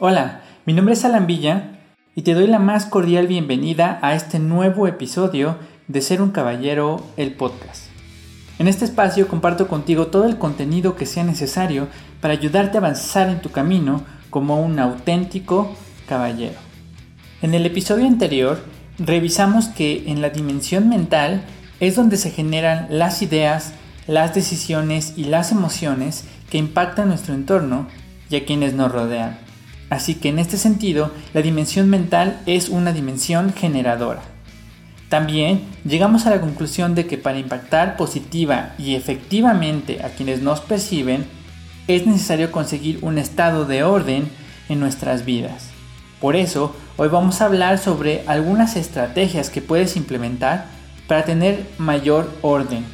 Hola, mi nombre es Alan Villa y te doy la más cordial bienvenida a este nuevo episodio de Ser un Caballero, el podcast. En este espacio comparto contigo todo el contenido que sea necesario para ayudarte a avanzar en tu camino como un auténtico caballero. En el episodio anterior revisamos que en la dimensión mental es donde se generan las ideas, las decisiones y las emociones que impactan nuestro entorno y a quienes nos rodean. Así que en este sentido, la dimensión mental es una dimensión generadora. También llegamos a la conclusión de que para impactar positiva y efectivamente a quienes nos perciben, es necesario conseguir un estado de orden en nuestras vidas. Por eso, hoy vamos a hablar sobre algunas estrategias que puedes implementar para tener mayor orden.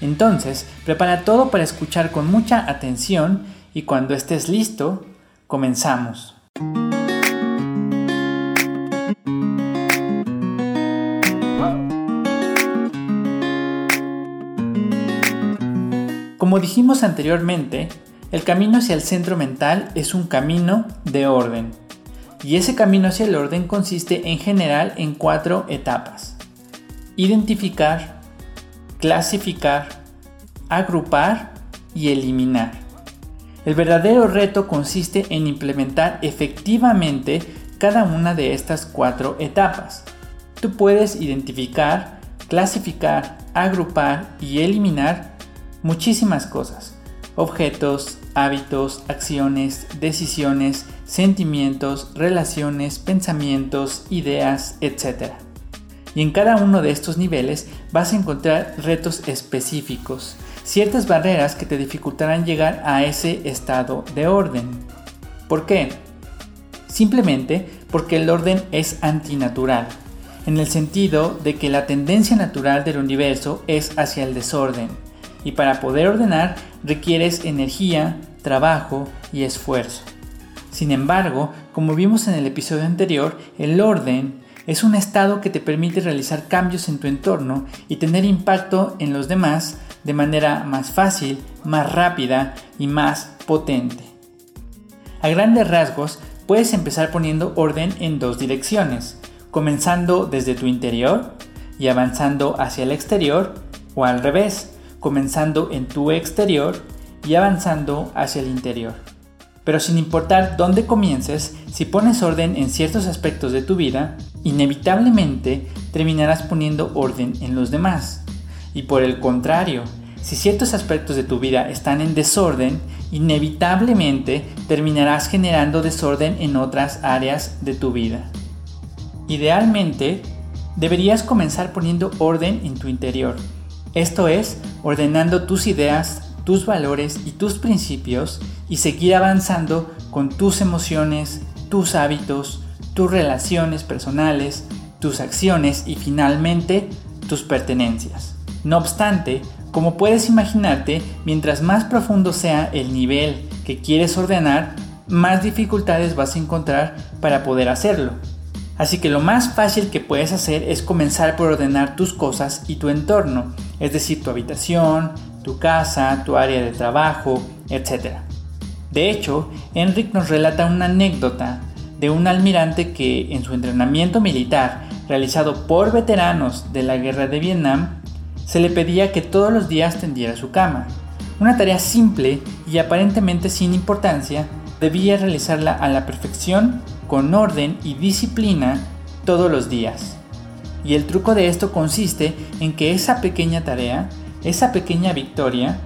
Entonces, prepara todo para escuchar con mucha atención y cuando estés listo, comenzamos. Como dijimos anteriormente, el camino hacia el centro mental es un camino de orden. Y ese camino hacia el orden consiste en general en cuatro etapas. Identificar, clasificar, agrupar y eliminar. El verdadero reto consiste en implementar efectivamente cada una de estas cuatro etapas. Tú puedes identificar, clasificar, agrupar y eliminar muchísimas cosas. Objetos, hábitos, acciones, decisiones, sentimientos, relaciones, pensamientos, ideas, etc. Y en cada uno de estos niveles vas a encontrar retos específicos, ciertas barreras que te dificultarán llegar a ese estado de orden. ¿Por qué? Simplemente porque el orden es antinatural, en el sentido de que la tendencia natural del universo es hacia el desorden y para poder ordenar requieres energía, trabajo y esfuerzo. Sin embargo, como vimos en el episodio anterior, el orden es un estado que te permite realizar cambios en tu entorno y tener impacto en los demás de manera más fácil, más rápida y más potente. A grandes rasgos, puedes empezar poniendo orden en dos direcciones, comenzando desde tu interior y avanzando hacia el exterior o al revés, comenzando en tu exterior y avanzando hacia el interior. Pero sin importar dónde comiences, si pones orden en ciertos aspectos de tu vida, inevitablemente terminarás poniendo orden en los demás. Y por el contrario, si ciertos aspectos de tu vida están en desorden, inevitablemente terminarás generando desorden en otras áreas de tu vida. Idealmente, deberías comenzar poniendo orden en tu interior, esto es, ordenando tus ideas, tus valores y tus principios y seguir avanzando con tus emociones, tus hábitos, tus relaciones personales, tus acciones y finalmente tus pertenencias. No obstante, como puedes imaginarte, mientras más profundo sea el nivel que quieres ordenar, más dificultades vas a encontrar para poder hacerlo. Así que lo más fácil que puedes hacer es comenzar por ordenar tus cosas y tu entorno, es decir, tu habitación, tu casa, tu área de trabajo, etc. De hecho, Enric nos relata una anécdota de un almirante que en su entrenamiento militar realizado por veteranos de la guerra de Vietnam, se le pedía que todos los días tendiera su cama. Una tarea simple y aparentemente sin importancia, debía realizarla a la perfección con orden y disciplina todos los días. Y el truco de esto consiste en que esa pequeña tarea, esa pequeña victoria,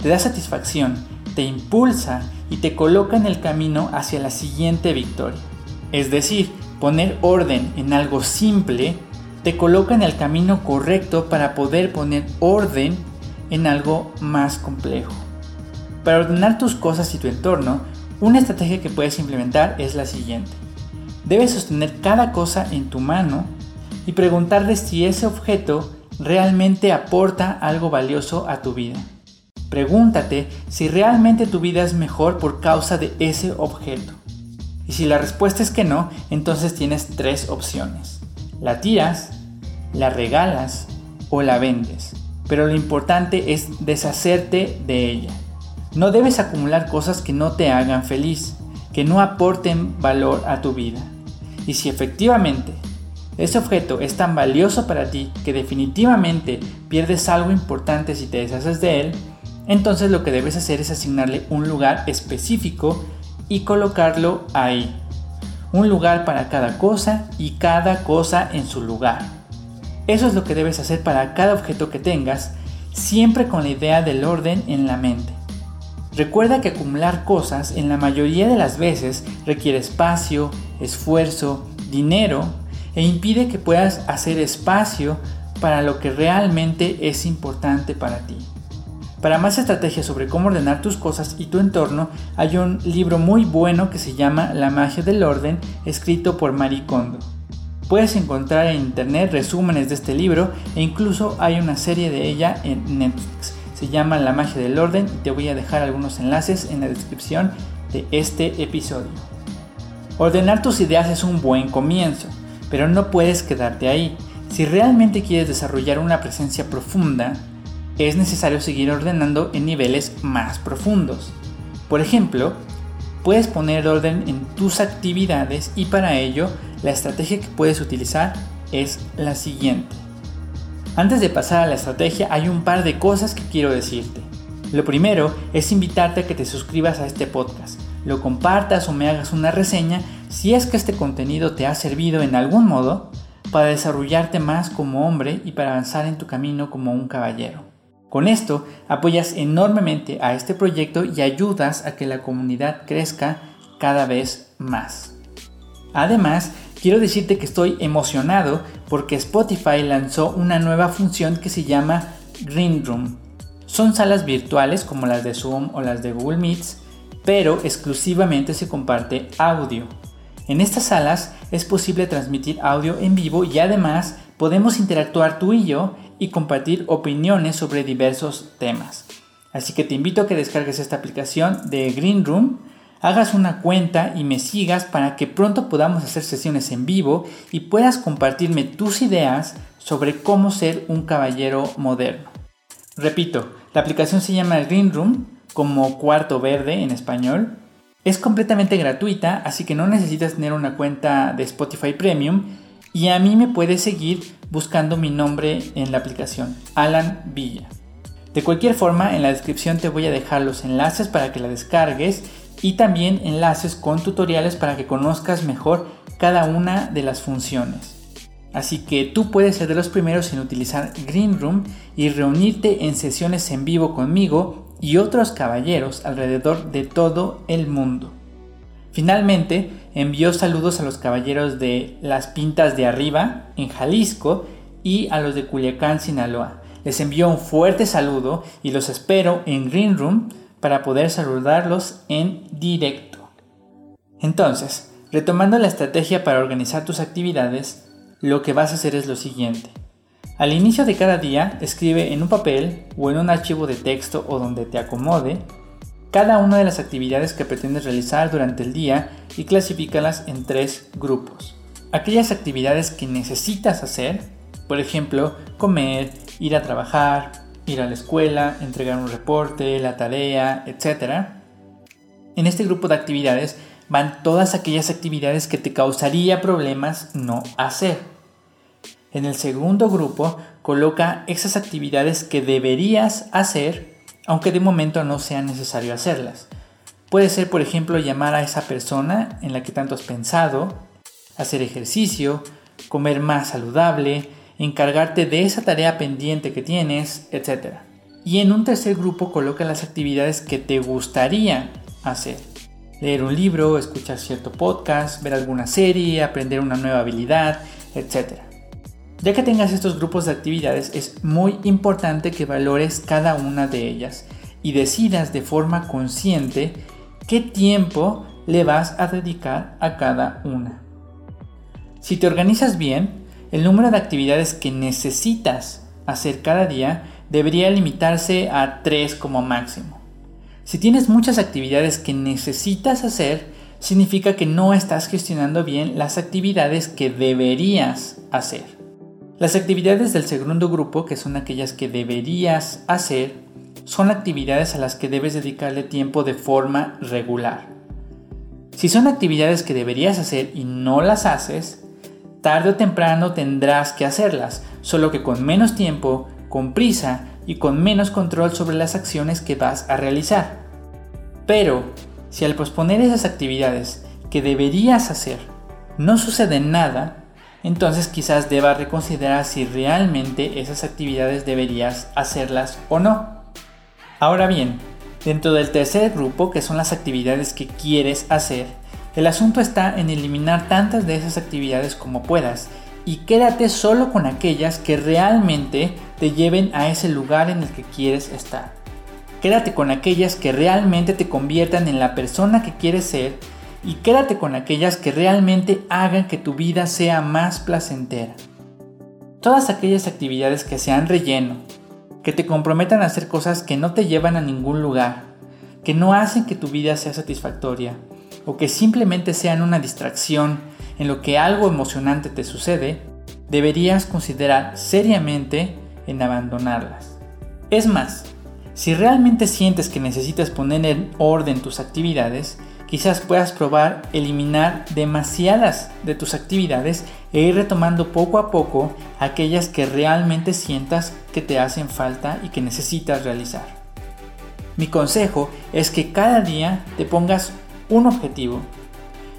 te da satisfacción, te impulsa y te coloca en el camino hacia la siguiente victoria. Es decir, poner orden en algo simple te coloca en el camino correcto para poder poner orden en algo más complejo. Para ordenar tus cosas y tu entorno, una estrategia que puedes implementar es la siguiente. Debes sostener cada cosa en tu mano y preguntarle si ese objeto realmente aporta algo valioso a tu vida. Pregúntate si realmente tu vida es mejor por causa de ese objeto. Y si la respuesta es que no, entonces tienes tres opciones. La tiras, la regalas o la vendes. Pero lo importante es deshacerte de ella. No debes acumular cosas que no te hagan feliz. que no aporten valor a tu vida. Y si efectivamente ese objeto es tan valioso para ti que definitivamente pierdes algo importante si te deshaces de él, entonces lo que debes hacer es asignarle un lugar específico y colocarlo ahí. Un lugar para cada cosa y cada cosa en su lugar. Eso es lo que debes hacer para cada objeto que tengas, siempre con la idea del orden en la mente. Recuerda que acumular cosas en la mayoría de las veces requiere espacio, esfuerzo, dinero e impide que puedas hacer espacio para lo que realmente es importante para ti. Para más estrategias sobre cómo ordenar tus cosas y tu entorno, hay un libro muy bueno que se llama La magia del orden, escrito por Marie Kondo. Puedes encontrar en internet resúmenes de este libro e incluso hay una serie de ella en Netflix. Se llama La magia del orden y te voy a dejar algunos enlaces en la descripción de este episodio. Ordenar tus ideas es un buen comienzo, pero no puedes quedarte ahí. Si realmente quieres desarrollar una presencia profunda, es necesario seguir ordenando en niveles más profundos. Por ejemplo, puedes poner orden en tus actividades y para ello la estrategia que puedes utilizar es la siguiente. Antes de pasar a la estrategia hay un par de cosas que quiero decirte. Lo primero es invitarte a que te suscribas a este podcast, lo compartas o me hagas una reseña si es que este contenido te ha servido en algún modo para desarrollarte más como hombre y para avanzar en tu camino como un caballero. Con esto apoyas enormemente a este proyecto y ayudas a que la comunidad crezca cada vez más. Además, quiero decirte que estoy emocionado porque Spotify lanzó una nueva función que se llama Green Room. Son salas virtuales como las de Zoom o las de Google Meets, pero exclusivamente se comparte audio. En estas salas es posible transmitir audio en vivo y además podemos interactuar tú y yo y compartir opiniones sobre diversos temas. Así que te invito a que descargues esta aplicación de Green Room, hagas una cuenta y me sigas para que pronto podamos hacer sesiones en vivo y puedas compartirme tus ideas sobre cómo ser un caballero moderno. Repito, la aplicación se llama Green Room, como cuarto verde en español. Es completamente gratuita, así que no necesitas tener una cuenta de Spotify Premium y a mí me puedes seguir buscando mi nombre en la aplicación, Alan Villa. De cualquier forma, en la descripción te voy a dejar los enlaces para que la descargues y también enlaces con tutoriales para que conozcas mejor cada una de las funciones. Así que tú puedes ser de los primeros en utilizar Green Room y reunirte en sesiones en vivo conmigo y otros caballeros alrededor de todo el mundo. Finalmente, envió saludos a los caballeros de Las Pintas de Arriba, en Jalisco, y a los de Culiacán, Sinaloa. Les envió un fuerte saludo y los espero en Green Room para poder saludarlos en directo. Entonces, retomando la estrategia para organizar tus actividades, lo que vas a hacer es lo siguiente. Al inicio de cada día, escribe en un papel o en un archivo de texto o donde te acomode cada una de las actividades que pretendes realizar durante el día y clasifícalas en tres grupos. Aquellas actividades que necesitas hacer, por ejemplo, comer, ir a trabajar, ir a la escuela, entregar un reporte, la tarea, etc. En este grupo de actividades van todas aquellas actividades que te causaría problemas no hacer. En el segundo grupo coloca esas actividades que deberías hacer aunque de momento no sea necesario hacerlas. Puede ser, por ejemplo, llamar a esa persona en la que tanto has pensado, hacer ejercicio, comer más saludable, encargarte de esa tarea pendiente que tienes, etc. Y en un tercer grupo coloca las actividades que te gustaría hacer. Leer un libro, escuchar cierto podcast, ver alguna serie, aprender una nueva habilidad, etc. Ya que tengas estos grupos de actividades, es muy importante que valores cada una de ellas y decidas de forma consciente qué tiempo le vas a dedicar a cada una. Si te organizas bien, el número de actividades que necesitas hacer cada día debería limitarse a 3 como máximo. Si tienes muchas actividades que necesitas hacer, significa que no estás gestionando bien las actividades que deberías hacer. Las actividades del segundo grupo, que son aquellas que deberías hacer, son actividades a las que debes dedicarle tiempo de forma regular. Si son actividades que deberías hacer y no las haces, tarde o temprano tendrás que hacerlas, solo que con menos tiempo, con prisa y con menos control sobre las acciones que vas a realizar. Pero, si al posponer esas actividades que deberías hacer no sucede nada, entonces quizás debas reconsiderar si realmente esas actividades deberías hacerlas o no. Ahora bien, dentro del tercer grupo, que son las actividades que quieres hacer, el asunto está en eliminar tantas de esas actividades como puedas y quédate solo con aquellas que realmente te lleven a ese lugar en el que quieres estar. Quédate con aquellas que realmente te conviertan en la persona que quieres ser y quédate con aquellas que realmente hagan que tu vida sea más placentera. Todas aquellas actividades que sean relleno, que te comprometan a hacer cosas que no te llevan a ningún lugar, que no hacen que tu vida sea satisfactoria, o que simplemente sean una distracción en lo que algo emocionante te sucede, deberías considerar seriamente en abandonarlas. Es más, si realmente sientes que necesitas poner en orden tus actividades, quizás puedas probar eliminar demasiadas de tus actividades e ir retomando poco a poco aquellas que realmente sientas que te hacen falta y que necesitas realizar. Mi consejo es que cada día te pongas un objetivo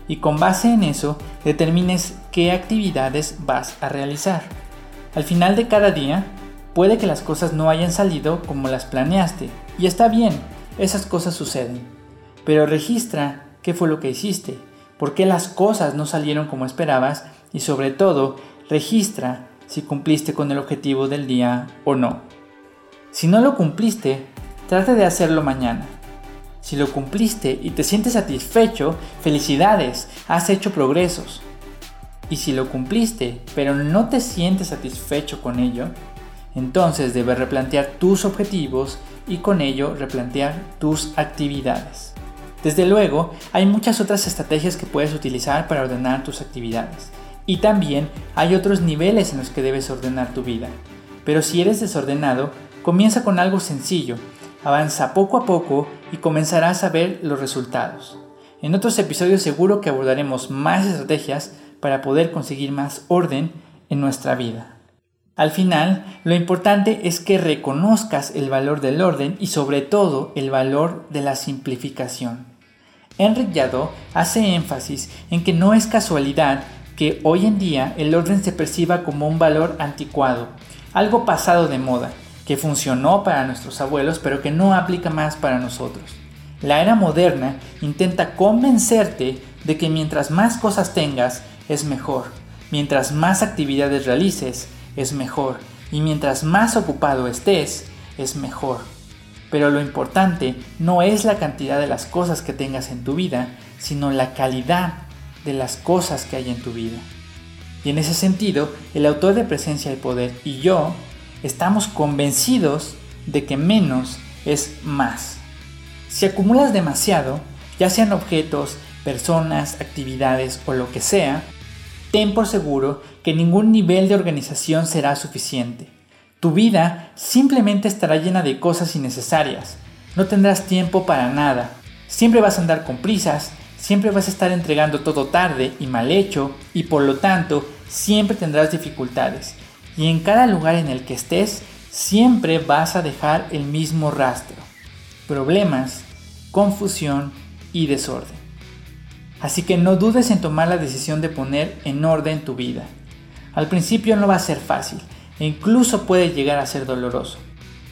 y con base en eso determines qué actividades vas a realizar. Al final de cada día, puede que las cosas no hayan salido como las planeaste y está bien, esas cosas suceden. Pero registra qué fue lo que hiciste, por qué las cosas no salieron como esperabas y sobre todo registra si cumpliste con el objetivo del día o no. Si no lo cumpliste, trate de hacerlo mañana. Si lo cumpliste y te sientes satisfecho, felicidades, has hecho progresos. Y si lo cumpliste, pero no te sientes satisfecho con ello, entonces debes replantear tus objetivos y con ello replantear tus actividades. Desde luego, hay muchas otras estrategias que puedes utilizar para ordenar tus actividades. Y también hay otros niveles en los que debes ordenar tu vida. Pero si eres desordenado, comienza con algo sencillo Avanza poco a poco y comenzarás a ver los resultados. En otros episodios seguro que abordaremos más estrategias para poder conseguir más orden en nuestra vida. Al final, lo importante es que reconozcas el valor del orden y sobre todo el valor de la simplificación. Enric hace énfasis en que no es casualidad que hoy en día el orden se perciba como un valor anticuado, algo pasado de moda, que funcionó para nuestros abuelos pero que no aplica más para nosotros. La era moderna intenta convencerte de que mientras más cosas tengas es mejor, mientras más actividades realices es mejor y mientras más ocupado estés es mejor. Pero lo importante no es la cantidad de las cosas que tengas en tu vida, sino la calidad de las cosas que hay en tu vida. Y en ese sentido, el autor de Presencia y Poder y yo estamos convencidos de que menos es más. Si acumulas demasiado, ya sean objetos, personas, actividades o lo que sea, ten por seguro que ningún nivel de organización será suficiente. Tu vida simplemente estará llena de cosas innecesarias. No tendrás tiempo para nada. Siempre vas a andar con prisas, siempre vas a estar entregando todo tarde y mal hecho y por lo tanto siempre tendrás dificultades y en cada lugar en el que estés siempre vas a dejar el mismo rastro. Problemas, confusión y desorden. Así que no dudes en tomar la decisión de poner en orden tu vida. Al principio no va a ser fácil e incluso puede llegar a ser doloroso.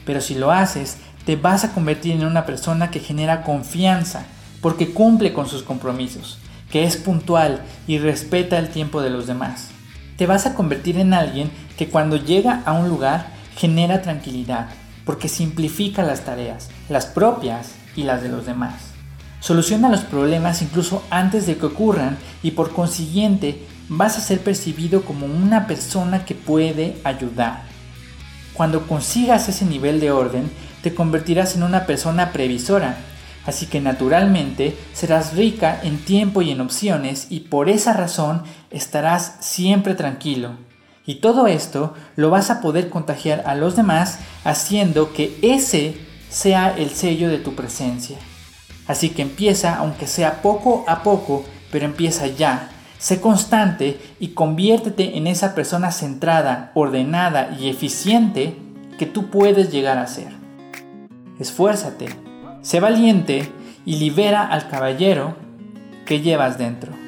Pero si lo haces, te vas a convertir en una persona que genera confianza porque cumple con sus compromisos, que es puntual y respeta el tiempo de los demás. Te vas a convertir en alguien que cuando llega a un lugar genera tranquilidad, porque simplifica las tareas, las propias y las de los demás. Soluciona los problemas incluso antes de que ocurran y por consiguiente vas a ser percibido como una persona que puede ayudar. Cuando consigas ese nivel de orden, te convertirás en una persona previsora, así que naturalmente serás rica en tiempo y en opciones y por esa razón estarás siempre tranquilo, y todo esto lo vas a poder contagiar a los demás haciendo que ese sea el sello de tu presencia. Así que empieza, aunque sea poco a poco, pero empieza ya. Sé constante y conviértete en esa persona centrada, ordenada y eficiente que tú puedes llegar a ser. Esfuérzate, sé valiente y libera al caballero que llevas dentro.